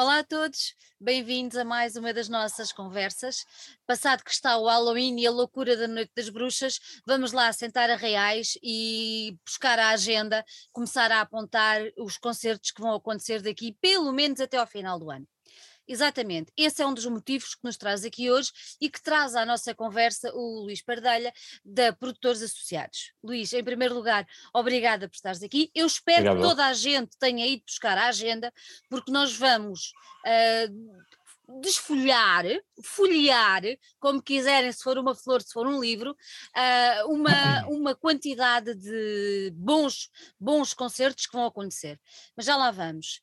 Olá a todos, bem-vindos a mais uma das nossas conversas. Passado que está o Halloween e a loucura da Noite das Bruxas, vamos lá sentar a reais e buscar a agenda, começar a apontar os concertos que vão acontecer daqui, pelo menos até ao final do ano. Exatamente, esse é um dos motivos que nos traz aqui hoje e que traz à nossa conversa o Luís Pardelha, da Produtores Associados. Luís, em primeiro lugar, obrigada por estares aqui. Eu espero Obrigado. que toda a gente tenha ido buscar a agenda, porque nós vamos. Uh, desfolhar, folhear, como quiserem, se for uma flor, se for um livro, uh, uma, uma quantidade de bons, bons concertos que vão acontecer. Mas já lá vamos.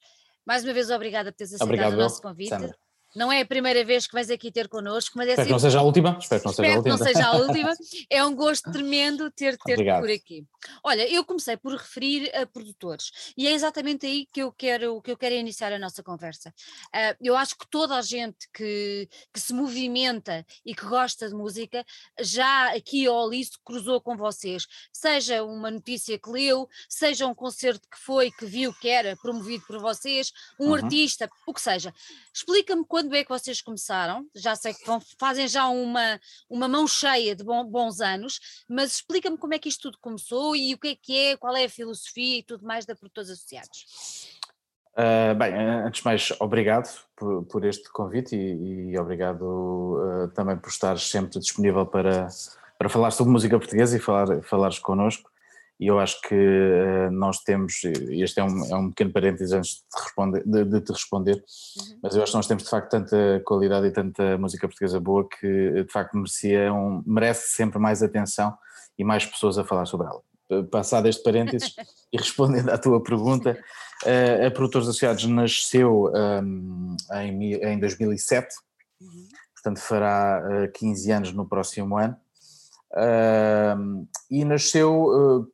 Mais uma vez, obrigada por teres aceitado Obrigado, o nosso convite. Sandra. Não é a primeira vez que vais aqui ter connosco, mas é Espero que não seja a última. Espero que não seja a última. não seja a última. É um gosto tremendo ter-te ter por aqui. Olha, eu comecei por referir a produtores e é exatamente aí que eu quero, que eu quero iniciar a nossa conversa. Uh, eu acho que toda a gente que, que se movimenta e que gosta de música já aqui ou ali se cruzou com vocês. Seja uma notícia que leu, seja um concerto que foi, que viu que era promovido por vocês, um uhum. artista, o que seja. Explica-me quando é que vocês começaram? Já sei que vão, fazem já uma, uma mão cheia de bom, bons anos, mas explica-me como é que isto tudo começou e o que é que é, qual é a filosofia e tudo mais da Produtores Associados. Uh, bem, antes de mais, obrigado por, por este convite e, e obrigado uh, também por estar sempre disponível para, para falar sobre música portuguesa e falar, falares connosco e eu acho que uh, nós temos, este é um, é um pequeno parênteses antes de, responder, de, de te responder, uhum. mas eu acho que nós temos de facto tanta qualidade e tanta música portuguesa boa que de facto merecia um, merece sempre mais atenção e mais pessoas a falar sobre ela. Passado este parênteses e respondendo à tua pergunta, uh, a Produtores Associados nasceu um, em, em 2007, uhum. portanto fará uh, eh, 15 anos no próximo ano. Uh, e nasceu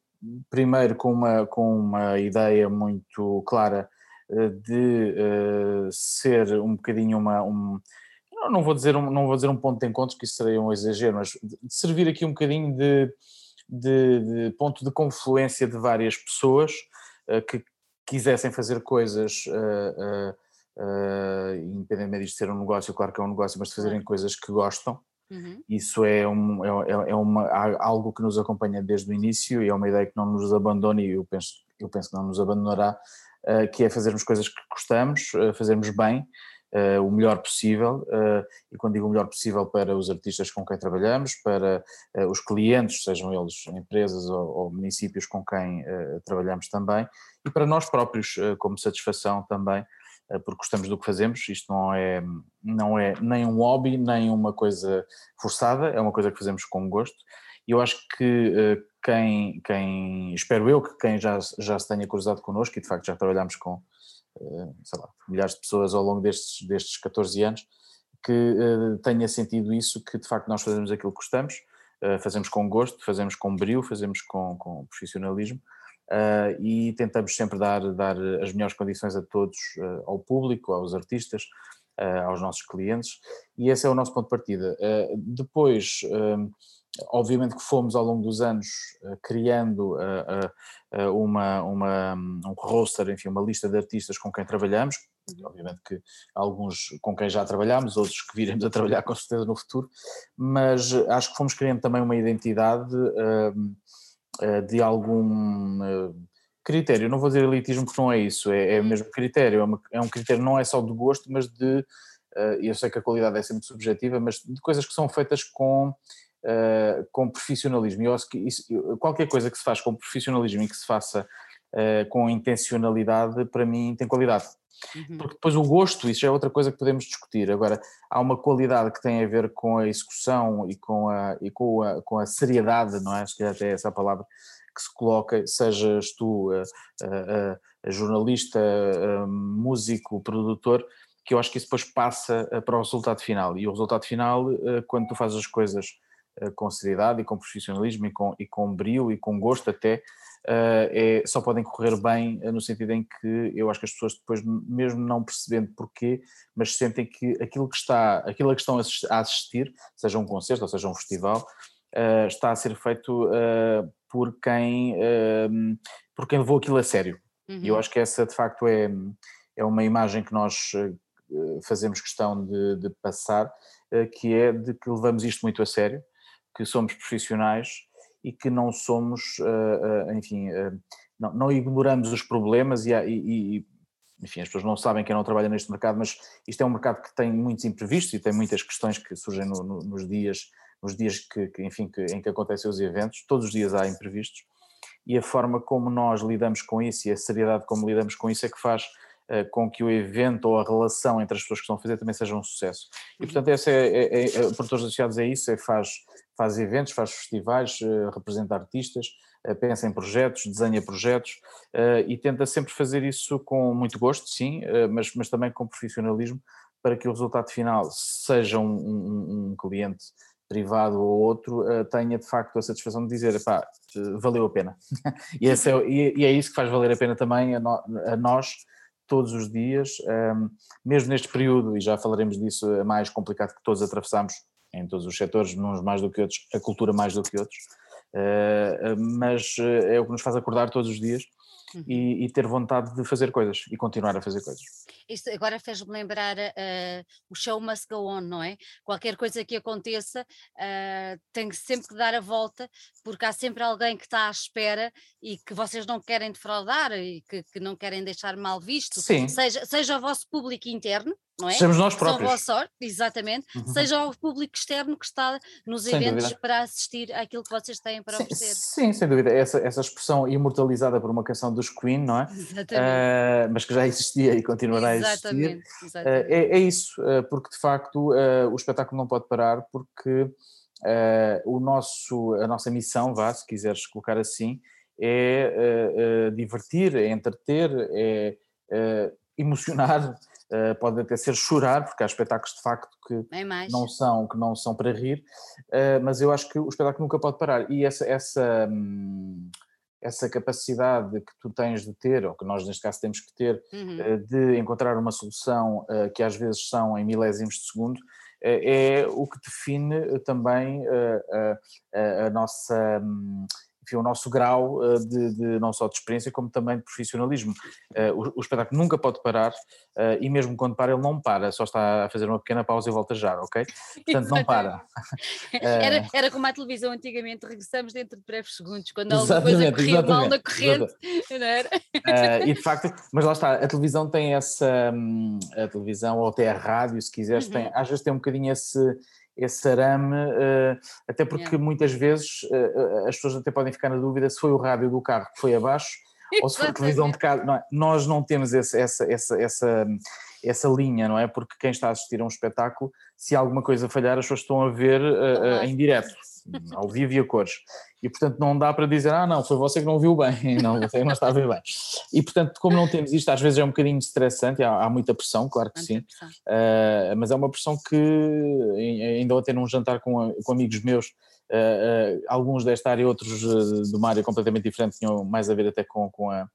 primeiro com uma, com uma ideia muito clara eh, de uh, ser um bocadinho uma. Um, não vou, dizer um, não vou dizer um ponto de encontro, que isso seria um exagero, mas de servir aqui um bocadinho de, de, de ponto de confluência de várias pessoas uh, que quisessem fazer coisas, uh, independentemente de ser um negócio, claro que é um negócio, mas de fazerem coisas que gostam. Uhum. Isso é, um, é, é, é uma, algo que nos acompanha desde o início e é uma ideia que não nos abandona e eu penso, eu penso que não nos abandonará, uh, que é fazermos coisas que gostamos, uh, fazermos bem, uh, o melhor possível, e quando digo o melhor possível para os artistas com quem trabalhamos, para os clientes, sejam eles empresas ou, ou municípios com quem trabalhamos também, e para nós próprios como satisfação também, porque gostamos do que fazemos, isto não é, não é nem um hobby, nem uma coisa forçada, é uma coisa que fazemos com gosto, e eu acho que eh, quem, quem espero eu que quem já, já se tenha cruzado connosco, e de facto já trabalhamos com, eh, lá, milhares de pessoas ao longo destes, destes 14 anos, que tenha sentido isso, que de facto nós fazemos aquilo que gostamos, fazemos com gosto, fazemos com brilho, fazemos com, com profissionalismo, uh, e tentamos sempre dar, dar as melhores condições a todos, uh, ao público, aos artistas, uh, aos nossos clientes, e esse é o nosso ponto de partida. depois, obviamente que fomos ao longo dos anos criando uma, uma, um roster, enfim, uma lista de artistas com quem trabalhamos, obviamente que alguns com quem já trabalhamos, outros que viremos a trabalhar com certeza no futuro, mas acho que fomos criando também uma identidade de algum eh, critério, não vou dizer elitismo porque não é isso, é, é o mesmo critério, é, uma, é, um critério não é só de gosto, mas de, eh, eu sei que a qualidade é sempre subjetiva, mas de coisas que são feitas com, com profissionalismo, eu acho que isso, qualquer coisa que se faz com profissionalismo e que se faça com intencionalidade, para mim tem qualidade. Uhum. Porque depois o gosto, isso já é outra coisa que podemos discutir. Agora, há uma qualidade que tem a ver com a execução e com a, e com a, com a seriedade, não é? Acho que até é essa a palavra que se coloca, sejas tu a, a, a jornalista, músico, produtor, que eu acho que isso depois passa para o resultado final. E o resultado final, quando tu fazes as coisas com seriedade e com profissionalismo e com, e com brio e com gosto até, uh, é, só podem correr bem uh, no sentido em que eu acho que as pessoas depois, mesmo não percebendo porquê, mas sentem que aquilo que está, aquilo a que estão a assistir, seja um concerto ou seja um festival, está a ser feito por quem por quem levou aquilo a sério. Uhum. E eu uhum. acho que essa de facto é, é uma imagem que nós fazemos questão de, de passar, que é de que levamos isto muito a sério, que somos profissionais e que não somos, enfim, não, não ignoramos os problemas e, e, enfim, as pessoas não sabem quem não trabalha neste mercado, mas isto é um mercado que tem muitos imprevistos e tem muitas questões que surgem no, no, nos dias, nos dias que, que enfim, que, em que acontecem os eventos, todos os dias há imprevistos, e a forma como nós lidamos com isso e a seriedade como lidamos com isso é que faz com que o evento ou a relação entre as pessoas que estão a fazer também seja um sucesso. E portanto, essa é, é, é, é Associados é isso, é faz, faz eventos, faz festivais, uh, representa artistas, uh, pensa em projetos, desenha projetos e tenta sempre fazer isso com muito gosto, sim, mas, mas também com profissionalismo para que o resultado final seja um, um, um cliente privado ou outro, tenha de facto a satisfação de dizer, pá, valeu a pena. e, é, e, é, isso que faz valer a pena também a, nós, todos os dias, ehm, mesmo neste período, e já falaremos disso, mais complicado que todos atravessamos, em todos os setores, uns mais do que outros, a cultura mais do que outros, uh, mas é o que nos faz acordar todos os dias uhum. e, e, ter vontade de fazer coisas e continuar a fazer coisas. Isto agora fez-me lembrar uh, o show must go on, não é? Qualquer coisa que aconteça uh, tem sempre que dar a volta, porque há sempre alguém que está à espera e que vocês não querem defraudar e que, que não querem deixar mal visto, Sim. Seja, seja o vosso público interno, não é? Sejamos nós próprios. São sorte, exatamente, uhum. seja o público externo que está nos sem eventos dúvida. para assistir àquilo que vocês têm para sim, oferecer. Sim, sem dúvida. Essa, essa expressão imortalizada por uma canção dos Queen, não é? Exatamente. Uh, mas que já existia e continuará existir. Exatamente. é, é, isso, uh, porque de facto o espetáculo não pode parar, porque o nosso, a nossa missão, vá, se quiseres colocar assim, é divertir, é entreter, é emocionar Uh, pode até ser chorar, porque há espetáculos de facto que, é não, são, que não são para rir, uh, mas eu acho que o espetáculo nunca pode parar. E essa, essa, hum, essa capacidade que tu tens de ter, ou que nós neste caso temos que ter, uhum. uh, de encontrar uma solução que às vezes são em milésimos de segundo, é o que define também a, a nossa. Enfim, o nosso grau uh, de, de, não só de experiência como também de profissionalismo. Uh, o, o, espetáculo nunca pode parar uh, e mesmo quando para ele não para, só está a fazer uma pequena pausa e volta já, ok? Portanto não para. era, era como a televisão antigamente, regressamos dentro de breves segundos, quando alguma coisa corria mal na corrente, não era? e de facto, mas lá está, a televisão tem essa, hum, a televisão ou até a rádio, se quiseres, uhum. tem, às vezes tem um bocadinho esse esse arame, uh, até porque muitas vezes uh, as pessoas até podem ficar na dúvida se foi o rádio do carro que foi abaixo ou se foi a televisão de casa. Não é? Nós não temos esse, essa, essa, essa, essa linha, não é? Porque quem está a assistir a um espetáculo, se alguma coisa falhar, as pessoas estão a ver uh, em direto, ao vivo e a cores. E portanto não dá para dizer, ah não, foi você que não viu bem, não, você não está a ver bem. E portanto, como não temos isto, às vezes é um bocadinho estressante, há, há muita pressão, claro que sim, uh, mas é uma pressão que ainda ontem num jantar com, com amigos meus, uh, uh, alguns desta área e outros de uma área completamente diferente, tinham mais a ver até com, com a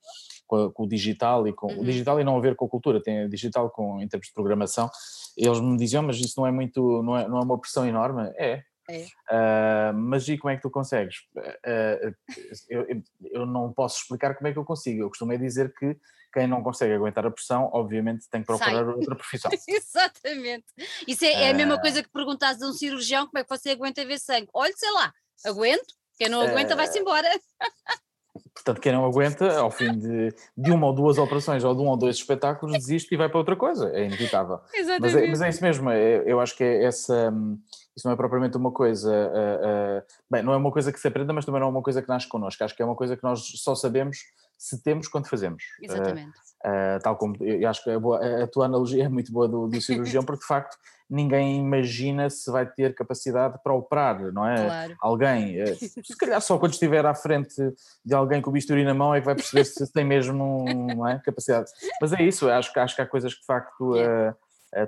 com, com, o digital e com uhum. o digital e não a ver com a cultura, tem digital com, em termos de programação. Eles me diziam, mas isso não é muito, não é, não é uma pressão enorme? É. é. Uh, mas e como é que tu consegues? Uh, eu, eu não posso explicar como é que eu consigo. Eu costumo dizer que quem não consegue aguentar a pressão, obviamente tem que procurar Sai. outra profissão. Exatamente. Isso é, é, a mesma coisa que perguntas a um cirurgião como é que você aguenta ver sangue. Olha, sei lá, aguento. Quem não aguenta vai-se embora. Portanto, quem não aguenta, ao fim de, de uma ou duas operações ou de um ou dois espetáculos, desiste e vai para outra coisa. É inevitável. Mas é, mas é isso mesmo. É, eu acho que é essa. Isso não é propriamente uma coisa. Uh, uh, bem, não é uma coisa que se aprenda, mas também não é uma coisa que nasce connosco. Acho que é uma coisa que nós só sabemos se temos quando fazemos. Exatamente. Uh, tal como eu acho que a, boa, a, tua analogia é muito boa do, do cirurgião, porque de facto ninguém imagina se vai ter capacidade para operar, não é? Claro. Alguém, uh, se calhar só quando estiver à frente de alguém com o bisturi na mão é que vai perceber se tem mesmo é, capacidade. Mas é isso, acho, acho que há coisas que de facto uh,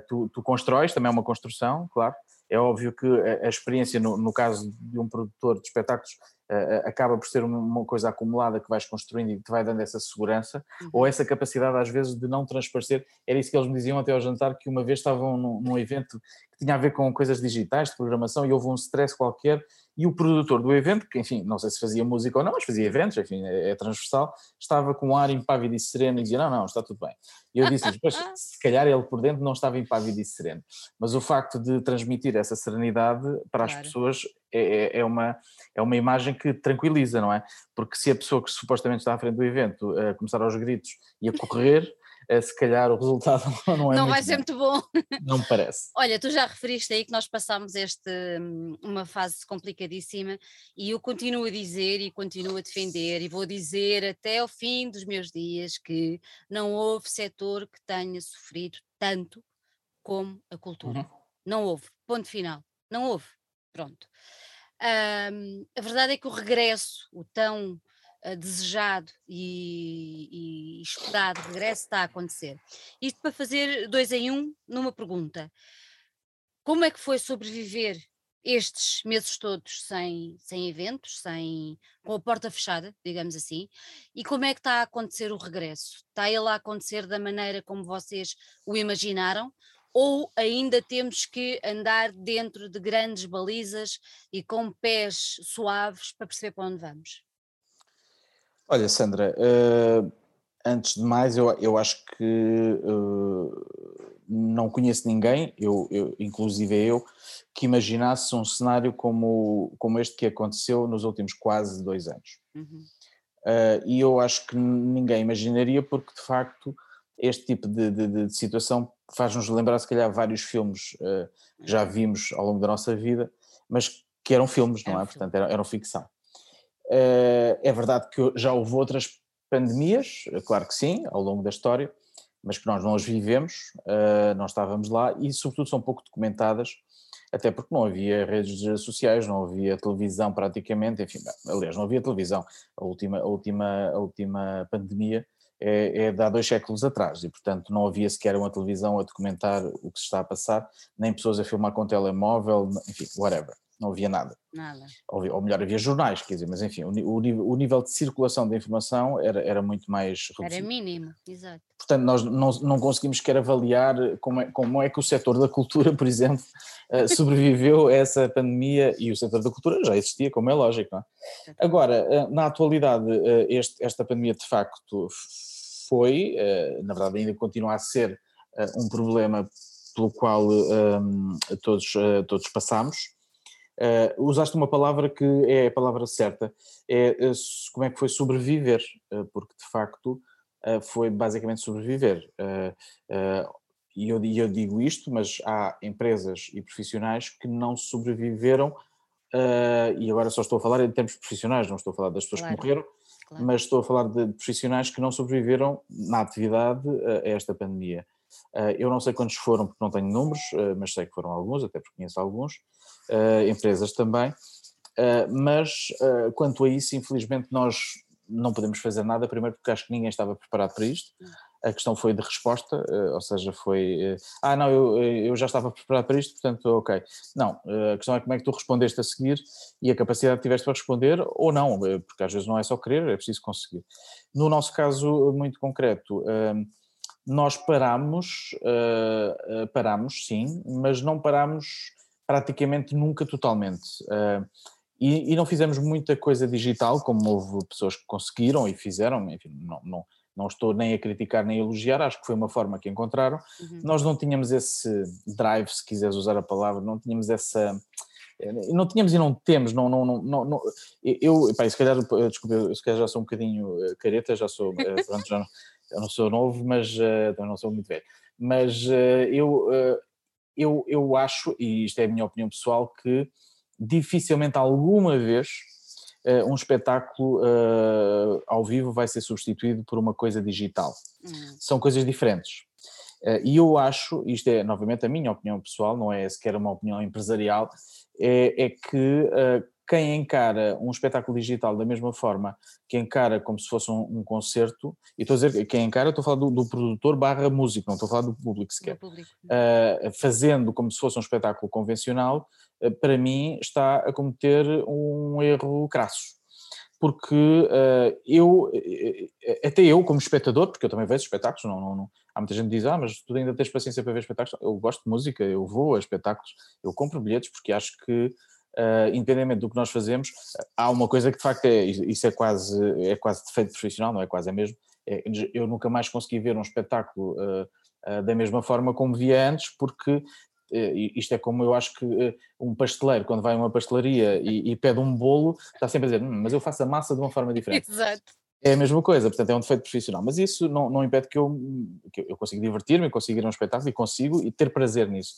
tu, tu constróis, também é uma construção, claro. É óbvio que a, a experiência, no, no, caso de um produtor de espetáculos, uh, acaba por ser uma coisa acumulada que vais construindo e que te vai dando essa segurança, uhum. ou essa capacidade às vezes de não transparecer. Era isso que eles me diziam até ao jantar, que uma vez estavam num, num evento que tinha a ver com coisas digitais, de programação, e houve um stress qualquer e o produtor do evento, que enfim, não sei se fazia música ou não, mas fazia eventos, enfim, é, é transversal, estava com um ar impávido e sereno e dizia, não, não, está tudo bem. E eu disse se calhar ele por dentro não estava impávido e sereno, mas o facto de transmitir essa serenidade para as pessoas é, é, é, uma, é uma imagem que tranquiliza, não é? Porque se a pessoa que supostamente está à frente do evento a começar aos gritos e a correr, se calhar o resultado não é Não vai ser muito bom. Não me parece. Olha, tu já referiste aí que nós passámos este, hum, uma fase complicadíssima e eu continuo a dizer e continuo a defender e vou dizer até ao fim dos meus dias que não houve setor que tenha sofrido tanto como a cultura. Uhum. Não houve, ponto final. Não houve. Pronto. Um, a verdade é que o regresso, o tão desejado e, e, esperado regresso está a acontecer. Isto para fazer dois em um numa pergunta. Como é que foi sobreviver estes meses todos sem, sem eventos, sem, com a porta fechada, digamos assim, e como é que está a acontecer o regresso? Está ele a acontecer da maneira como vocês o imaginaram? Ou ainda temos que andar dentro de grandes balizas e com pés suaves para perceber para onde vamos? Olha, Sandra, uh, antes de mais, eu, eu acho que uh, não conheço ninguém, eu, eu, inclusive eu, que imaginasse um cenário como, como este que aconteceu nos últimos quase dois anos. Uhum. Uh, e eu acho que ninguém imaginaria, porque de facto este tipo de, de, de situação faz-nos lembrar, se calhar, vários filmes uh, que já uhum. vimos ao longo da nossa vida, mas que eram filmes, não é? Portanto, eram, eram ficção. Eh, é verdade que já houve outras pandemias, claro que sim, ao longo da história, mas que nós não as vivemos, eh, não estávamos lá e, sobretudo, são pouco documentadas, até porque não havia redes sociais, não havia televisão praticamente, enfim, aliás, não havia televisão. A última, a última, a última pandemia é, é de há dois séculos atrás e, portanto, não havia sequer uma televisão a documentar o que se está a passar, nem pessoas a filmar com telemóvel, enfim, whatever não havia nada. Nada. Ou, ou melhor, havia jornais, quer dizer, mas enfim, o, o, o, nível de circulação da informação era, era muito mais reduzido. Era mínimo, exato. Portanto, nós não, não conseguimos sequer avaliar como é, como é que o setor da cultura, por exemplo, eh, sobreviveu a essa pandemia e o setor da cultura já existia, como é lógico. Não é? Agora, eh, na atualidade, eh, este, esta pandemia de facto foi, na verdade ainda continua a ser um problema pelo qual um, todos, todos passamos, Uh, usaste uma palavra que é a palavra certa, é uh, como é que foi sobreviver, uh, porque de facto foi basicamente sobreviver. e eu, eu, digo isto, mas há empresas e profissionais que não sobreviveram, e agora só estou a falar em termos profissionais, não estou a falar das pessoas claro. que morreram, claro. mas estou a falar de profissionais que não sobreviveram na atividade a esta pandemia. eu não sei quantos foram, porque não tenho números, mas sei que foram alguns, até porque conheço alguns uh, empresas também, uh, mas uh, quanto a isso, infelizmente, nós não podemos fazer nada, primeiro porque acho que ninguém estava preparado para isto. A questão foi de resposta, ou seja, foi. ah, não, eu, eu já estava preparado para isto, portanto, ok. Não, a questão é como é que tu respondeste a seguir e a capacidade que tiveste para responder ou não, porque às vezes não é só querer, é preciso conseguir. No nosso caso muito concreto, nós paramos, paramos sim, mas não paramos praticamente nunca totalmente. Uh, e, e, não fizemos muita coisa digital, como houve pessoas que conseguiram e fizeram, enfim, não, não, não estou nem a criticar nem a elogiar, acho que foi uma forma que encontraram. Uhum. Nós não tínhamos esse drive, se quiseres usar a palavra, não tínhamos essa. Não tínhamos e não temos, não, não, não, não eu, se calhar, desculpa, se calhar já sou um bocadinho eh, careta, já sou, eh, pronto, já não, não sou novo, mas uh, não sou muito velho, mas uh, eu, uh, eu, eu acho, e isto é a minha opinião pessoal, que dificilmente alguma vez uh, um espetáculo uh, ao vivo vai ser substituído por uma coisa digital. Hum. São coisas diferentes. Uh, e eu acho, isto é novamente a minha opinião pessoal, não é sequer uma opinião empresarial, é, é que quem encara um espetáculo digital da mesma forma que encara como se fosse um, um concerto, e estou a dizer quem encara, estou a falar do, do produtor barra músico, não estou a falar do público sequer, público. Uh, fazendo como se fosse um espetáculo convencional, uh, para mim está a cometer um erro crasso. Porque uh, eu, até eu como espectador, porque eu também vejo espetáculos, não, não, não, há muita gente que diz, ah, mas tu ainda tens paciência para ver espetáculos, eu gosto de música, eu vou a espetáculos, eu compro bilhetes porque acho que uh, independentemente do que nós fazemos, há uma coisa que de facto é, isso é quase, é quase defeito profissional, não é quase, é mesmo, é, eu nunca mais consegui ver um espetáculo uh, uh, da mesma forma como via antes, porque isto é como eu acho que um pasteleiro, quando vai a uma pastelaria e, e pede um bolo, está sempre a dizer, hum, mas eu faço a massa de uma forma diferente. Exato. É a mesma coisa, portanto é um defeito profissional, mas isso não, não impede que eu, que eu consiga divertir-me, consiga ir a um espetáculo e consigo e ter prazer nisso.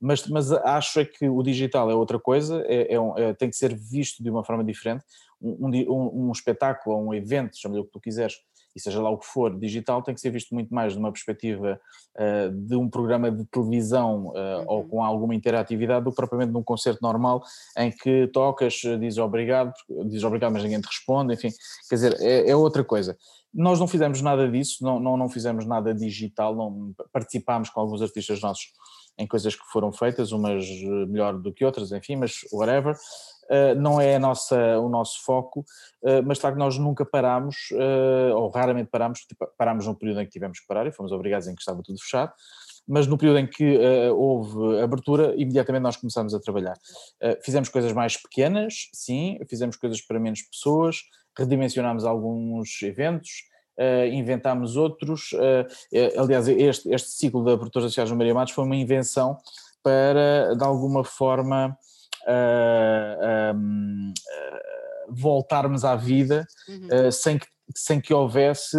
Mas, mas acho é que o digital é outra coisa, é, é, é tem que ser visto de uma forma diferente. Um, um, um espetáculo um evento, chama-lhe o que tu quiseres, e seja lá o que for, digital tem que ser visto muito mais de uma perspectiva uh, de um programa de televisão uh, uhum. ou com alguma interatividade do que propriamente num concerto normal em que tocas, dizes obrigado, dizes obrigado mas ninguém te responde, enfim, quer dizer, é, é outra coisa. Nós não fizemos nada disso, não, não, não fizemos nada digital, não participámos com alguns artistas nossos em coisas que foram feitas, umas melhor do que outras, enfim, mas whatever. Uh, não é nossa, o nosso foco, uh, mas claro que nós nunca parámos, uh, ou raramente parámos, tipo, parámos num período em que tivemos que parar e fomos obrigados em que estava tudo fechado, mas no período em que houve abertura, imediatamente nós começámos a trabalhar. fizemos coisas mais pequenas, sim, fizemos coisas para menos pessoas, redimensionámos alguns eventos, inventámos outros. Uh, aliás, este, este ciclo da Produtora Sociais de Maria Matos foi uma invenção para, de alguma forma, uh, um, voltarmos à vida uhum. sem, que, sem que houvesse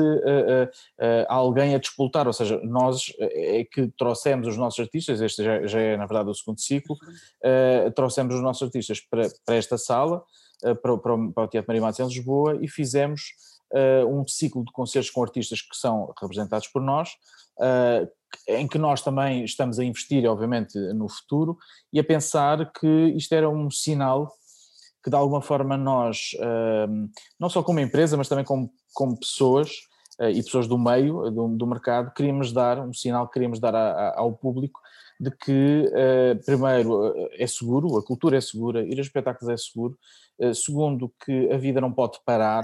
alguém a disputar. Ou seja, nós é que trouxemos os nossos artistas, este já, já é na verdade o segundo ciclo, trouxemos os nossos artistas para, para esta sala, para, para, para o Teatro Maria Matos em Lisboa e fizemos uh, um ciclo de concertos com artistas que são representados por nós, uh, em que nós também estamos a investir, obviamente, no futuro e a pensar que isto era um sinal que de alguma forma nós, uh, não só como empresa, mas também como, como pessoas e pessoas do meio, do, do, mercado, queríamos dar um sinal, queríamos dar a, a, ao público de que, primeiro, é seguro, a cultura é segura, ir a espetáculos é seguro, segundo, que a vida não pode parar,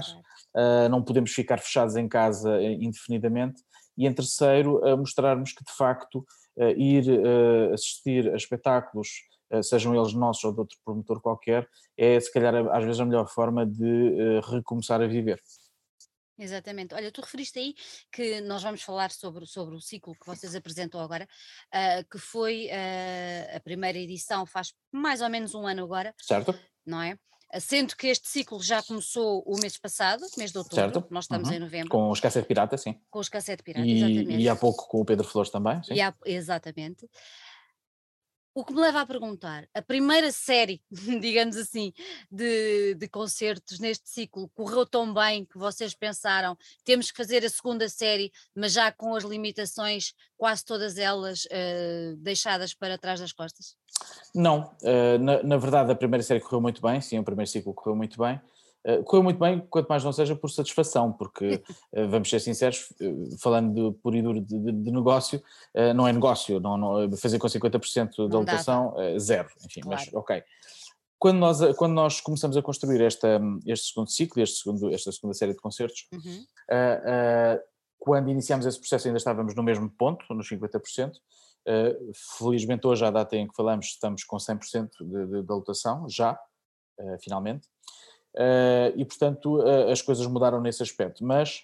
não podemos ficar fechados em casa eh, indefinidamente, e em terceiro, mostrarmos que de facto ir assistir a espetáculos, sejam eles nossos ou de outro promotor qualquer, é se calhar às vezes a melhor forma de recomeçar a viver. Exatamente. Olha, tu referiste aí que nós vamos falar sobre, sobre o ciclo que vocês apresentam agora, uh, que foi uh, a primeira edição faz mais ou menos um ano agora. Certo. Não é? Sendo que este ciclo já começou o mês passado, mês de outubro, certo. nós estamos uhum. em novembro. Com os Cassete Pirata, sim. Com os Cassete Pirata, e, exatamente. E há pouco com o Pedro Flores também, sim. Há, exatamente. O que me leva a perguntar, a primeira série, digamos assim, de, de concertos neste ciclo correu tão bem que vocês pensaram temos que fazer a segunda série, mas já com as limitações, quase todas elas uh, deixadas para trás das costas? Não, uh, na, na, verdade a primeira série correu muito bem, sim, o primeiro ciclo correu muito bem. Uh, correu muito bem, quanto mais não seja por satisfação, porque uh, vamos ser sinceros, falando de puro e duro de, de, de negócio, não é negócio, não, não, fazer com 50% da lotação, zero, enfim, claro. mas ok. Quando nós, quando nós começamos a construir esta, este segundo ciclo, este segundo, esta segunda série de concertos, uhum. quando iniciámos esse processo ainda estávamos no mesmo ponto, nos 50%, Uh, felizmente hoje, à data em que falamos, estamos com 100% de, de, de lotação, já, uh, finalmente, e portanto as coisas mudaram nesse aspecto, mas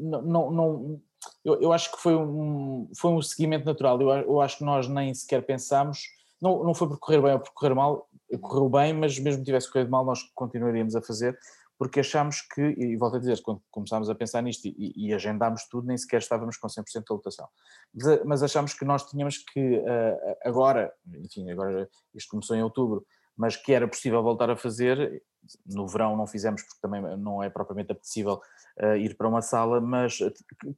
não, não, eu, eu, acho que foi um, foi um seguimento natural, eu, eu acho que nós nem sequer pensámos, não, não foi por correr bem ou por correr mal, correu bem, mas mesmo que tivesse corrido mal nós continuaríamos a fazer, porque achámos que, e volto a dizer, quando começámos a pensar nisto e, e agendámos tudo, nem sequer estávamos com 100% de lotação. Mas, mas achámos que nós tínhamos que, agora, enfim, agora isto começou em outubro, mas que era possível voltar a fazer, no verão não fizemos porque também não é propriamente apetecível uh, ir para uma sala, mas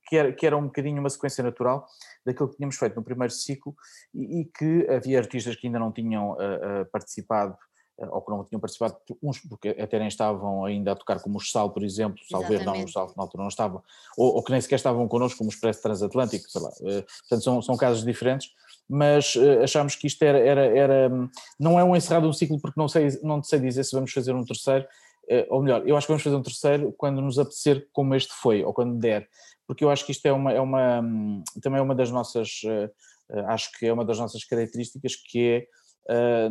que era, que era um bocadinho uma sequência natural daquilo que tínhamos feito no primeiro ciclo e, e que havia artistas que ainda não tinham uh, participado eh, ou que não tinham participado, uns porque até nem estavam ainda a tocar como o Sal, por exemplo, Salver não, o Sal na altura não estavam, ou, ou, que nem sequer estavam connosco como o Expresso Transatlântico, sei lá, uh, portanto são, são casos diferentes, mas uh, achámos que isto era, era, era, não é um encerrado um ciclo porque não sei, não sei dizer se vamos fazer um terceiro, uh, ou melhor, eu acho que vamos fazer um terceiro quando nos apetecer como este foi, ou quando der, porque eu acho que isto é uma, é uma também é uma das nossas, acho que é uma das nossas características que é uh,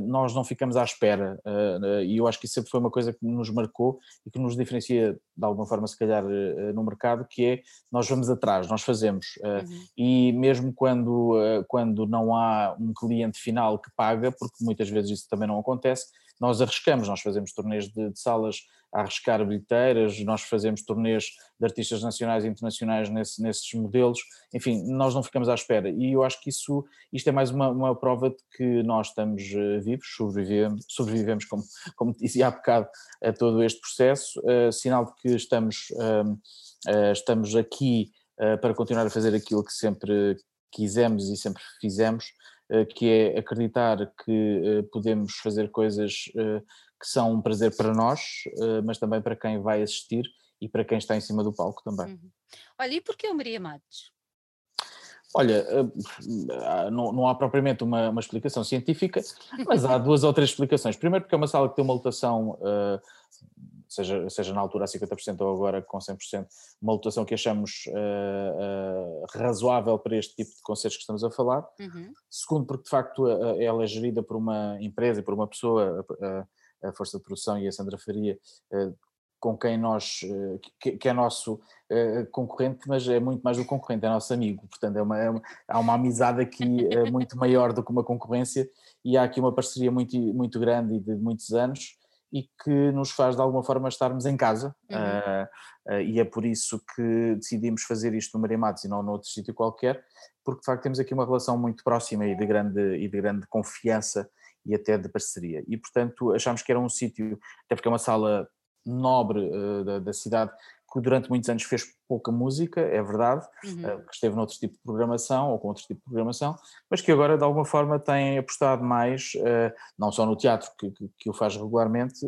nós não ficamos à espera. Uh, e eu acho que isso sempre foi uma coisa que nos marcou e que nos diferencia, de alguma forma, se calhar, no mercado, que é nós vamos atrás, nós fazemos. Uhum. E mesmo quando, quando não há um cliente final que paga, porque muitas vezes isso também não acontece, nós arriscamos, nós fazemos torneios de, de salas a arriscar bilheteiras, nós fazemos turnês de artistas nacionais e internacionais nesse, nesses modelos, enfim, nós não ficamos à espera. E eu acho que isso, isto é mais uma, uma prova de que nós estamos eh, vivos, sobrevivemos, sobrevivemos como, como dizia há bocado, a todo este processo, uh, sinal de que estamos, uh, uh, estamos aqui para continuar a fazer aquilo que sempre quisemos e sempre fizemos, que é acreditar que podemos fazer coisas que são um prazer para nós, eh, mas também para quem vai assistir e para quem está em cima do palco também. Uhum. Olha, e porquê o Maria Matos? Olha, eh, não, não há propriamente uma, uma, explicação científica, mas há duas ou três explicações. Primeiro, porque é uma sala que tem uma lotação, eh, seja, seja na altura a 50% ou agora com 100%, uma lotação que achamos razoável para este tipo de concertos que estamos a falar. Uhum. Segundo, porque de facto ela é gerida por uma empresa e por uma pessoa a Força de Produção e a Sandra Faria, eh, com quem nós, eh, que, é nosso eh, concorrente, mas é muito mais do concorrente, é nosso amigo, portanto é uma, é uma, há uma amizade aqui muito maior do que uma concorrência e há aqui uma parceria muito, muito grande e de muitos anos e que nos faz de alguma forma estarmos em casa uhum. uh, uh, e é por isso que decidimos fazer isto no Maria Matos e não noutro sítio qualquer, porque de facto temos aqui uma relação muito próxima e de grande, e de grande confiança e até de parceria. E, portanto, achámos que era um sítio, até porque é uma sala nobre uh, da, da, cidade, que durante muitos anos fez pouca música, é verdade, uhum. uh, que esteve noutro tipo de programação ou com outro tipo de programação, mas que agora de alguma forma tem apostado mais, uh, não só no teatro, que, que, que o faz regularmente,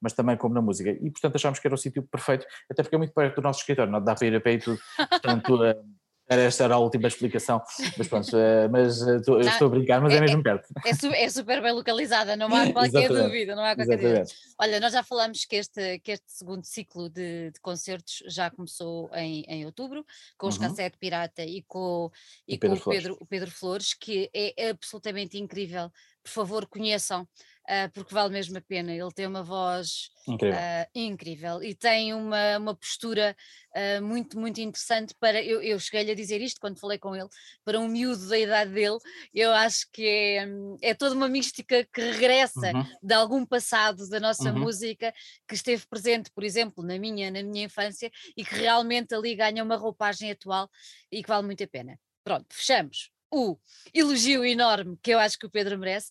mas também como na música. E portanto achámos que era o sítio perfeito, até porque é muito perto do nosso escritório, não dá para ir a pé e tudo. Portanto, esta era a última explicação, mas pronto, eh, mas eh, estou, não, estou a brincar, mas é, é mesmo perto. É, é, super bem localizada, não há qualquer dúvida, não há qualquer dúvida. Olha, nós já falamos que este, que este segundo ciclo de, de concertos já começou em, em outubro, com os uhum. Cassete Pirata e com, e, com o, Pedro, o Pedro Flores, que é absolutamente incrível. Por favor, conheçam uh, porque vale mesmo a pena. Ele tem uma voz incrível, uh, incrível e tem uma, uma postura uh, muito, muito interessante para. Eu, eu cheguei-lhe a dizer isto quando falei com ele, para um miúdo da idade dele, eu acho que é, é toda uma mística que regressa uhum. de algum passado da nossa uhum. música que esteve presente, por exemplo, na minha, na minha infância e que realmente ali ganha uma roupagem atual e que vale muito a pena. Pronto, fechamos o elogio enorme que eu acho que o Pedro merece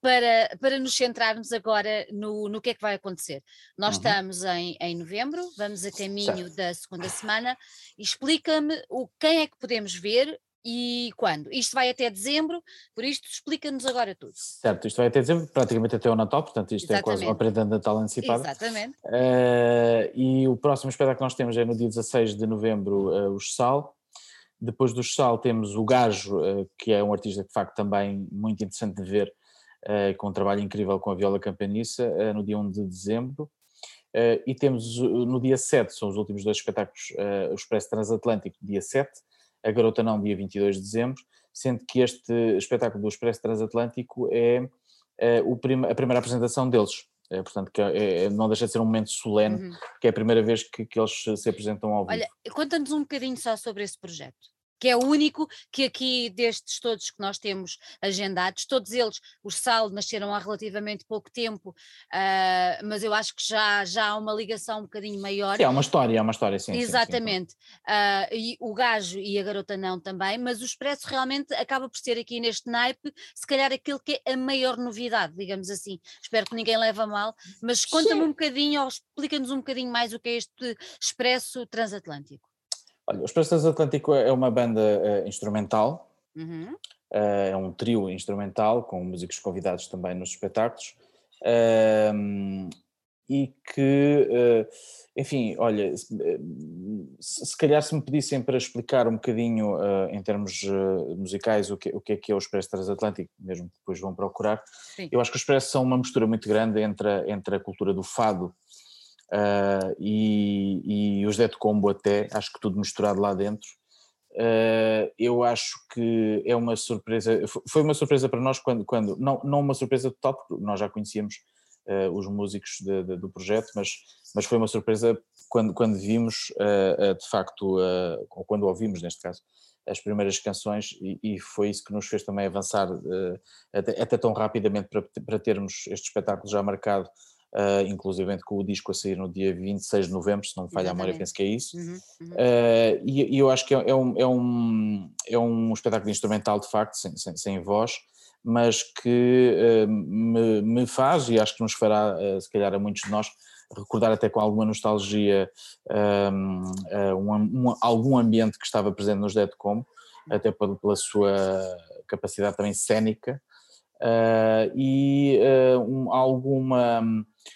para, para nos centrarmos agora no, no que é que vai acontecer. Nós uhum. estamos em, em novembro, vamos a caminho certo. da segunda semana. Explica-me o quem é que podemos ver e quando? Isto vai até dezembro, por isto explica-nos agora tudo. Certo, isto vai até dezembro, praticamente até o Natal, portanto isto Exatamente. é quase uma prenda de Natal antecipada. Exatamente. Uh, e o próximo espetáculo que nós temos é no dia 16 de novembro, uh, o Sal. Depois do Sal temos o Gajo, uh, que é um artista de facto também muito interessante de ver, com um trabalho incrível com a Viola Campaniça, eh, no dia 1 de dezembro. Eh, e temos no dia 7, são os últimos dois espetáculos, o Expresso Transatlântico, dia 7, a Garota Não, dia 22 de dezembro, sendo que este espetáculo do Expresso Transatlântico é a primeira apresentação deles. É, portanto, que é, é, não deixa de ser um momento solene, uhum. que é a primeira vez que, que eles se apresentam ao vivo. Olha, conta-nos um bocadinho só sobre esse projeto que é o único que aqui destes todos que nós temos agendados, todos eles, os Sal nasceram há relativamente pouco tempo, uh, mas eu acho que já, já há uma ligação um bocadinho maior. Sim, há uma história, há uma história, sim. Exatamente. Sim, sim. Uh, e o Gajo e a Garota não também, mas o Expresso realmente acaba por ser aqui neste naipe, se calhar aquilo que é a maior novidade, digamos assim. Espero que ninguém leve a mal, mas conta-me um bocadinho, ou explica-nos um bocadinho mais o que é este Expresso Transatlântico. Olha, Os Prestas Atlântico é uma banda uh, instrumental, uhum. uh, é um trio instrumental com músicos convidados também nos espetáculos uh, e que, eh, enfim, olha, se, se, calhar se me pedissem para explicar um bocadinho em termos musicais o que, o que é que é o Expresso Transatlântico, mesmo que depois vão procurar, Sim. eu acho que os Expresso são uma mistura muito grande entre a, entre a cultura do fado Uh, e, e, os Dead Combo até, acho que tudo misturado lá dentro. Uh, eu acho que é uma surpresa, foi uma surpresa para nós quando, quando não, não uma surpresa total, porque nós já conhecíamos uh, os músicos de, de, do projeto, mas, mas foi uma surpresa quando, quando vimos, de facto, ou quando ouvimos neste caso, as primeiras canções e, e, foi isso que nos fez também avançar até, até, tão rapidamente para, para termos este espetáculo já marcado uh, inclusive com o disco a sair no dia 26 de novembro, se não me falha a memória, penso que é isso. Uhum, uhum. Uh, e, e, eu acho que é, é, um, é, um, é um espetáculo instrumental, de facto, sem, sem, sem voz, mas que uh, me, me, faz, e acho que nos fará, uh, se calhar a muitos de nós, recordar até com alguma nostalgia um, um, um, algum ambiente que estava presente nos Dead Como, até pela, pela sua capacidade também cénica, uh, e uh, um, alguma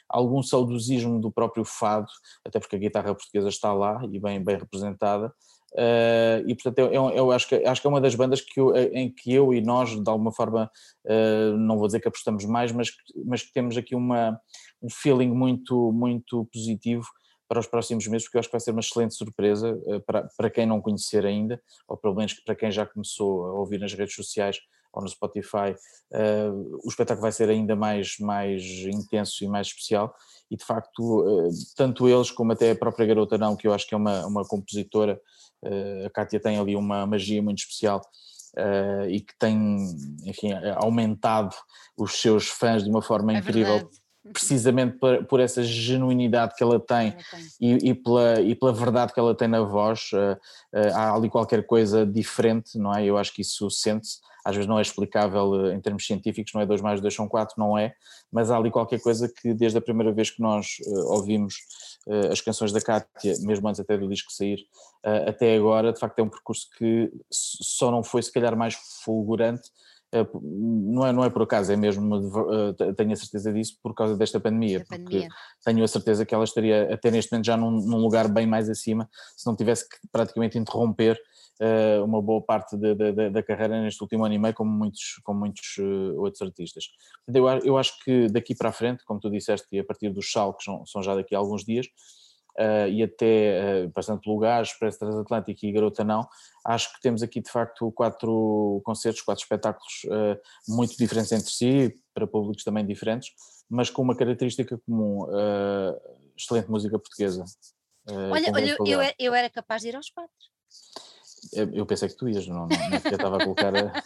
algum saudosismo do próprio fado, até porque a guitarra portuguesa está lá e bem, bem representada, Uh, e portanto eu, eu, eu, acho, que, acho que é uma das bandas que eu, em que eu e nós de alguma forma não vou dizer que apostamos mais mas, mas que temos aqui uma, um feeling muito, muito positivo para os próximos meses porque eu acho que vai ser uma excelente surpresa para, para quem não conhecer ainda ou pelo menos para quem já começou a ouvir nas redes sociais ou no Spotify, uh, o espetáculo vai ser ainda mais, mais intenso e mais especial e de facto uh, tanto eles como até a própria Garota Não, que eu acho que é uma, uma compositora, uh, a Kátia tem ali uma magia muito especial e que tem, enfim, aumentado os seus fãs de uma forma é incrível. Verdade precisamente por, por, essa genuinidade que ela tem, E, e, pela, e pela verdade que ela tem na voz, uh, uh, há ali qualquer coisa diferente, não é? Eu acho que isso sente-se, às vezes não é explicável uh, em termos científicos, não é 2 mais 2 são 4, não é, mas há ali qualquer coisa que desde a primeira vez que nós ouvimos as canções da Kátia, mesmo antes até do disco sair, até agora, de facto é um percurso que só não foi se calhar mais fulgurante, não é, não é por acaso, é mesmo, eh, tenho a certeza disso por causa desta pandemia, porque pandemia. tenho a certeza que ela estaria até neste momento já num, num, lugar bem mais acima, se não tivesse que praticamente interromper uma boa parte de, de, da carreira neste último ano e meio, como muitos, como muitos uh, outros artistas. Eu, eu acho que daqui para a frente, como tu disseste, e a partir dos saltos são, são já daqui a alguns dias, uh, e até uh, bastante lugares, Expresso Transatlântico e Garota Não, acho que temos aqui de facto quatro concertos, quatro espetáculos uh, muito diferentes entre si, para públicos também diferentes, mas com uma característica comum, excelente música portuguesa. olha, olha eu, eu era capaz de ir aos quatro. Eu pensei que tu ias, não, não, não estava a colocar. A...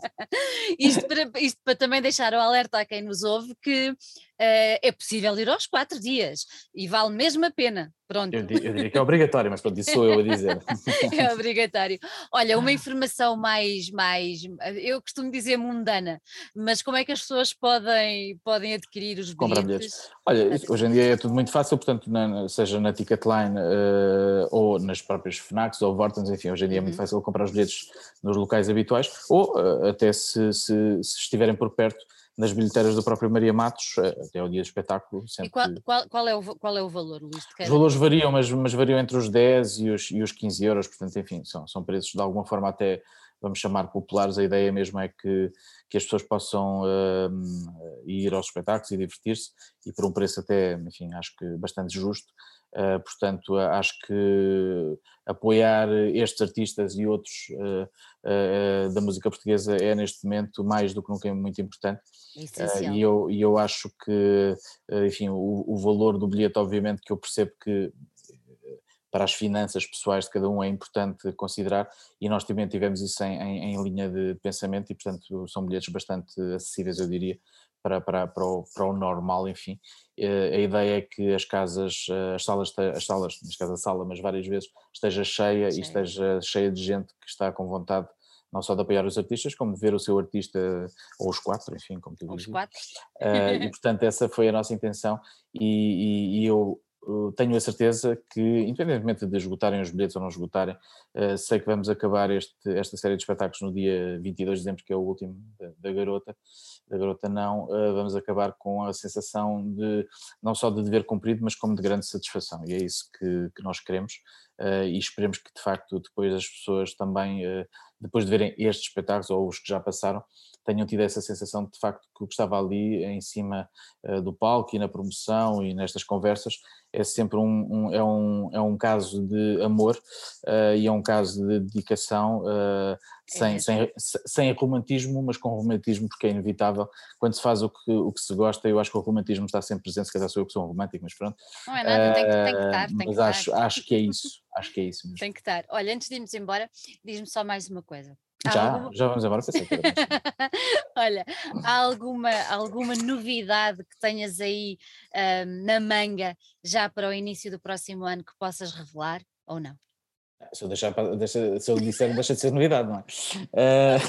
isto, para, isto para também deixar o alerta a quem nos ouve que é possível ir aos quatro dias e vale mesmo a pena. Pronto. Eu, eu diria que é obrigatório, mas pronto, isso sou eu a dizer. é obrigatório. Olha, uma informação mais, mais, eu costumo dizer mundana, mas como é que as pessoas podem, podem adquirir os bilhetes? bilhetes. Olha, hoje em dia é tudo muito fácil, portanto, na, seja na Ticketline uh, ou nas próprias FNACs ou Vortens, enfim, hoje em dia é muito uhum. fácil comprar os bilhetes nos locais habituais, ou uh, até se, se, se estiverem por perto, nas bilheteiras do próprio Maria Matos eh, até o dia do espetáculo. E qual, qual, qual, é o, qual é o valor, Luís? Os valores variam, mas, mas variam entre os 10 e os, e os 15 euros, portanto, enfim, são, são preços de alguma forma até, vamos chamar populares, a ideia mesmo é que, que as pessoas possam uh, ir aos espetáculos e divertir-se, e por um preço até, enfim, acho que bastante justo, Uh, portanto, acho que apoiar estes artistas e outros uh, uh, da música portuguesa é neste momento mais do que nunca muito importante. e, eu, e eu acho que, enfim, o, o, valor do bilhete, obviamente, que eu percebo que para as finanças pessoais de cada um é importante considerar e nós também tivemos isso em, em, em linha de pensamento e, portanto, são bilhetes bastante acessíveis, eu diria, para, para, para, o, para o normal, enfim. Eh, a ideia é que as casas, eh, as salas, as salas, neste caso a sala, mas várias vezes, esteja cheia Sim. e esteja cheia de gente que está com vontade não só de apoiar os artistas, como de ver o seu artista, ou os quatro, enfim, como tu dizes. Os quatro. Uh, e portanto essa foi a nossa intenção e, e, e eu tenho a certeza que, independentemente de esgotarem os bilhetes ou não esgotarem, uh, sei que vamos acabar este, esta série de espetáculos no dia 22 de dezembro, que é o último da, da Garota, da Garota Não, uh, vamos acabar com a sensação de, não só de dever cumprido, mas como de grande satisfação, e é isso que, que nós queremos, e esperemos que de facto depois as pessoas também depois de verem estes espetáculos ou os que já passaram, tenham tido essa sensação de, de facto que o que estava ali em cima uh, do palco e na promoção e nestas conversas é sempre um, um é, um, é um caso de amor uh, e é um caso de dedicação uh, sem, é. sem, sem romantismo, mas com romantismo porque é inevitável. Quando se faz o que, o que se gosta, eu acho que o romantismo está sempre presente, se calhar sou eu que sou um romântico, mas pronto. Não é nada, tem, que, tem que estar. Tem mas que acho, estar. acho que é isso, acho que é isso mesmo. Tem que estar. Olha, antes de irmos embora, diz-me só mais uma coisa. Já, alguma... já vamos embora, pensei que era Olha, há alguma, alguma novidade que tenhas aí um, na manga já para o início do próximo ano que possas revelar ou não? Se eu, deixar, deixa, se eu disser, deixa de ser novidade, não é? Uh...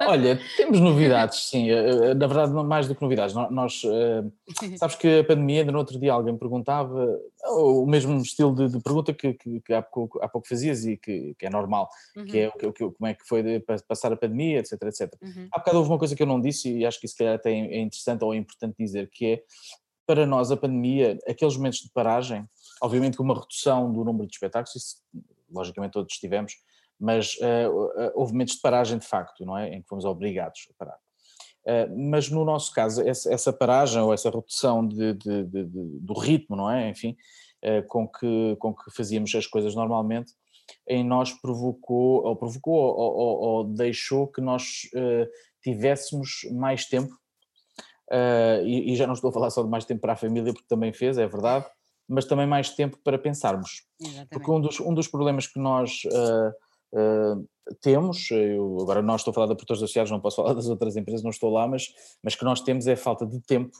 Olha, temos novidades, sim. Eh, eh, na verdade, mais do que novidades. Nós, uh... sabes que a pandemia, ainda no outro dia alguém perguntava, o mesmo estilo de, de pergunta que, que, que, há, pouco, há pouco fazias e que, que é normal, uhum. que é o que, como é que foi passar a pandemia, etc, etc. Uhum. Há bocado houve uma coisa que eu não disse e acho que isso até é interessante ou é importante dizer, que é, para nós, a pandemia, aqueles momentos de paragem, obviamente com uma redução do número de espetáculos, isso logicamente todos tivemos, mas uh, houve momentos de paragem de facto, não é? Em que fomos obrigados a parar. Uh, mas no nosso caso, essa, essa, paragem ou essa redução de, de, de, do ritmo, não é? Enfim, uh, com, que, com que fazíamos as coisas normalmente, em nós provocou, ou provocou, ou, ou, ou deixou que nós tivéssemos mais tempo, e, e já não estou a falar só de mais tempo para a família, porque também fez, é verdade, mas também mais tempo para pensarmos. Exatamente. Porque um dos, um dos problemas que nós uh, uh, temos, eu, agora não estou a falar de produtores associados, não posso falar das outras empresas, não estou lá, mas, mas que nós temos é a falta de tempo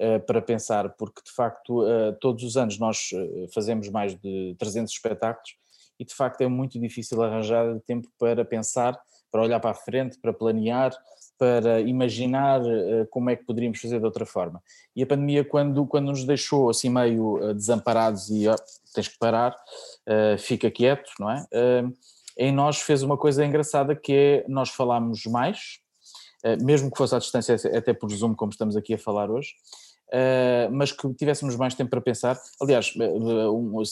uh, para pensar, porque de facto todos os anos nós fazemos mais de 300 espetáculos e de facto é muito difícil arranjar tempo para pensar, para olhar para a frente, para planear, para imaginar uh, como é que poderíamos fazer de outra forma. E a pandemia, quando, quando nos deixou assim meio uh, desamparados e oh, tens que parar, uh, fica quieto, não é? em nós fez uma coisa engraçada que é nós falámos mais, mesmo que fosse à distância, até por Zoom, como estamos aqui a falar hoje, Uh, mas que tivéssemos mais tempo para pensar. Aliás,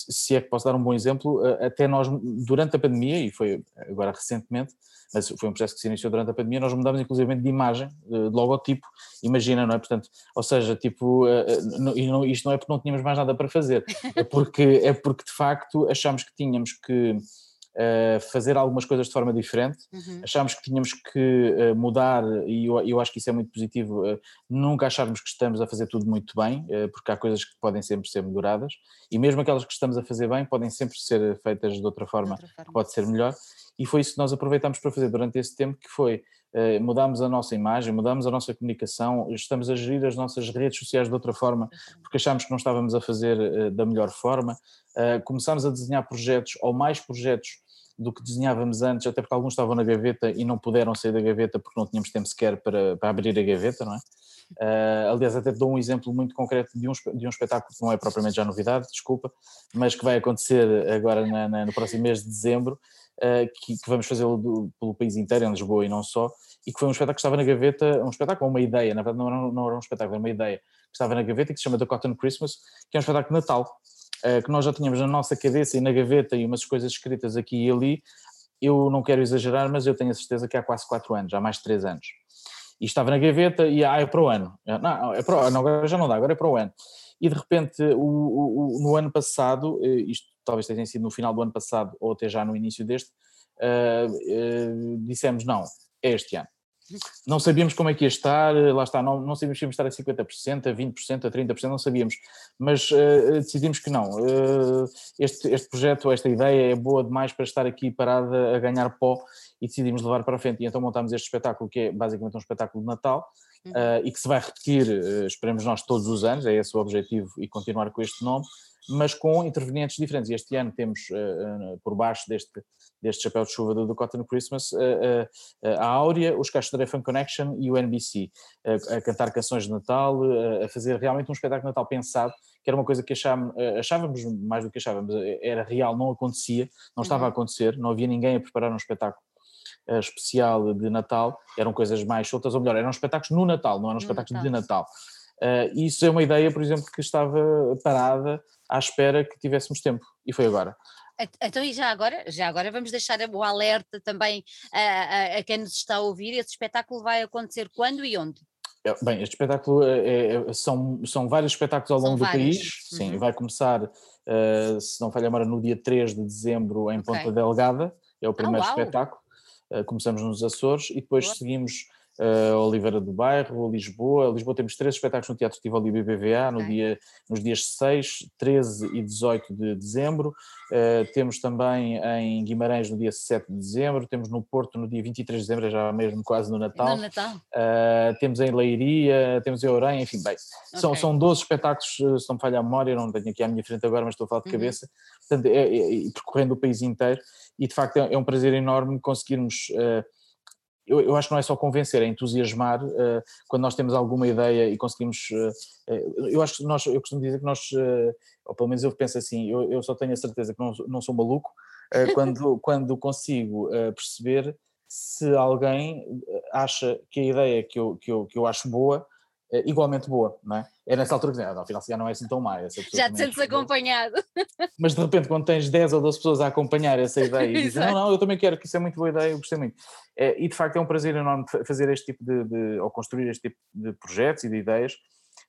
se é que posso dar um bom exemplo, até nós, durante a pandemia, e foi agora recentemente, mas foi um processo que se iniciou durante a pandemia, nós mudámos inclusive de imagem, de logotipo, imagina, não é? Portanto, ou seja, tipo, e não, isto não é porque não tínhamos mais nada para fazer, é porque, é porque de facto achámos que tínhamos que fazer algumas coisas de forma diferente. Uhum. Achámos que tínhamos que mudar, e eu, eu, acho que isso é muito positivo, nunca acharmos que estamos a fazer tudo muito bem, porque há coisas que podem sempre ser melhoradas, e mesmo aquelas que estamos a fazer bem podem sempre ser feitas de outra forma, de outra forma. pode ser melhor. E foi isso que nós aproveitámos para fazer durante esse tempo, que foi uh, mudámos a nossa imagem, mudámos a nossa comunicação, estamos a gerir as nossas redes sociais de outra forma, porque achámos que não estávamos a fazer uh, da melhor forma. Uh, começámos a desenhar projetos, ou mais projetos, do que desenhávamos antes, até porque alguns estavam na gaveta e não puderam sair da gaveta porque não tínhamos tempo sequer para, para abrir a gaveta, não é? Uh, aliás, até dou um exemplo muito concreto de um, de um espetáculo que não é propriamente já novidade, desculpa, mas que vai acontecer agora na, na, no próximo mês de dezembro, uh, que, que, vamos fazê-lo pelo país inteiro, em Lisboa e não só, e que foi um espetáculo que estava na gaveta, um espetáculo, uma ideia, na verdade não era, não era um espetáculo, era uma ideia, que estava na gaveta, que se chama The Cotton Christmas, que é um espetáculo de Natal, que nós já tínhamos na nossa cabeça e na gaveta e umas coisas escritas aqui e ali, eu não quero exagerar, mas eu tenho a certeza que há quase 4 anos, há mais de 3 anos. E estava na gaveta e ah, é para o ano. Não, é para o ano, agora já não dá, agora é para o ano. E de repente, o, o, no ano passado, eh, isto talvez tenha sido no final do ano passado ou até já no início deste, uh, uh, dissemos não, é este ano. Não sabíamos como é que ia estar, lá está, não, não sabíamos se íamos estar a 50%, a 20%, a 30%, não sabíamos, mas uh, decidimos que não. Uh, este, este projeto, esta ideia é boa demais para estar aqui parada a ganhar pó e decidimos levar para a frente. E então montámos este espetáculo, que é basicamente um espetáculo de Natal, uh, e que se vai repetir, esperemos nós, todos os anos, é esse o objetivo, e continuar com este nome, mas com intervenientes diferentes. E este ano temos por baixo deste deste chapéu de chuva do, do Cotton Christmas, a Áurea, os Castro Fun Connection e o NBC, a, cantar canções de Natal, a fazer realmente um espetáculo de Natal pensado, que era uma coisa que achávamos, achávamos mais do que achávamos, era real, não acontecia, não estava uhum. a acontecer, não havia ninguém a preparar um espetáculo especial de Natal, eram coisas mais soltas, ou melhor, eram espetáculos no Natal, não eram espetáculos Natal. de Natal. Uh, isso é uma ideia, por exemplo, que estava parada à espera que tivéssemos tempo, e foi agora. Então, e já agora, já agora vamos deixar o alerta também a, a, a quem nos está a ouvir. Esse espetáculo vai acontecer quando e onde? É, bem, este espetáculo é, é, são, são vários espetáculos ao longo São do vários. país. Sim, Uhum. vai começar, uh, se não falha a no dia 3 de dezembro em Ok. Ponta Delgada, é o primeiro uau! espetáculo. Uh, começamos nos Açores e depois Boa. seguimos uh, Oliveira do Bairro, Lisboa. Lisboa temos três espetáculos no Teatro Tivoli BBVA no Ok. dia, nos dias 6, 13 e 18 de dezembro. Uh, temos também em Guimarães no dia 7 de dezembro. Temos no Porto no dia 23 de dezembro, já mesmo quase no Natal. No Natal. Uh, temos em Leiria, temos em Orem, enfim, bem, são, Ok. são 12 espetáculos, se não me falha a memória, não tenho aqui à minha frente agora, mas estou a falar de Uhum. cabeça, portanto, é, é- é percorrendo o país inteiro, e de facto é, é um prazer enorme conseguirmos, uh, eu, eu acho que não é só convencer, é entusiasmar, uh, quando nós temos alguma ideia e conseguimos, uh, eu acho que nós, eu costumo dizer que nós, uh, ou pelo menos eu penso assim, eu, eu só tenho a certeza que não, sou- não sou maluco, quando, quando consigo perceber se alguém acha que a ideia que eu, que eu, que eu acho boa igualmente boa, não é? É nessa altura que dizem, ah, afinal se calhar não é assim tão má. Já te também sentes acha boa." acompanhado. Mas de repente quando tens 10 ou 12 pessoas a acompanhar essa ideia e dizem, não, não, eu também quero, que isso é muito boa ideia, eu gostei muito. É, e de facto é um prazer enorme fa- fazer este tipo de, de- ou construir este tipo de projetos e de ideias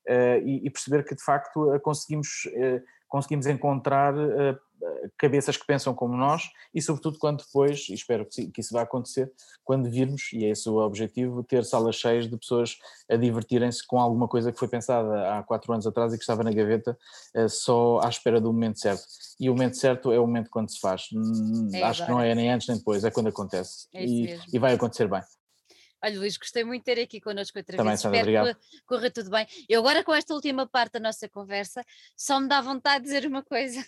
eh, e, e perceber que de facto eh, conseguimos, eh, conseguimos encontrar eh, cabeças que pensam como nós e sobretudo quando depois, e espero que, isso vá acontecer, quando virmos, e é esse o objetivo, ter salas cheias de pessoas a divertirem-se com alguma coisa que foi pensada há quatro anos atrás e que estava na gaveta eh, só à espera do momento certo. E o momento certo é o momento quando se faz. Hum, É Acho que não é nem antes nem depois, é quando acontece. É e, e vai acontecer bem. Olha, Luís, gostei muito de ter aqui connosco outra Também, vez. Sandra, Espero obrigado. que corra tudo bem. Eu agora, com esta última parte da nossa conversa, só me dá vontade de dizer uma coisa.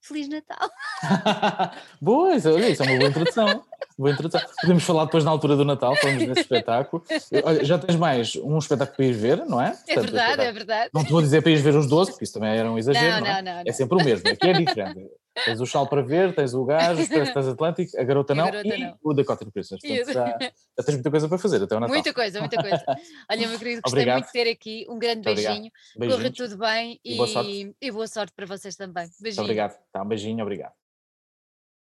Feliz Natal! boa, isso, olha, isso é uma boa introdução. Boa introdução. Podemos falar depois na altura do Natal, falamos desse espetáculo. Olha, já tens mais um espetáculo para ir ver, não é? É Portanto, verdade, é espetáculo- verdade. Não te vou dizer para ir ver os 12, porque isso também era um exagero, Não, não, é? não, não, É não. sempre o mesmo, aqui é diferente. Tens o Chal para ver, tens o Gajo, tens, tens Atlântico, a Garota A não Garota e Não. o Dakota Princess. Portanto, já, já tens muita coisa para fazer até o Natal. Muita coisa, muita coisa. Olha, meu querido, gostei Obrigado. muito de ter aqui. Um grande beijinho. Corra Beijinhos. tudo bem E boa sorte. e boa sorte para vocês também. Muito Beijinho. obrigado. Tá, um beijinho, obrigado.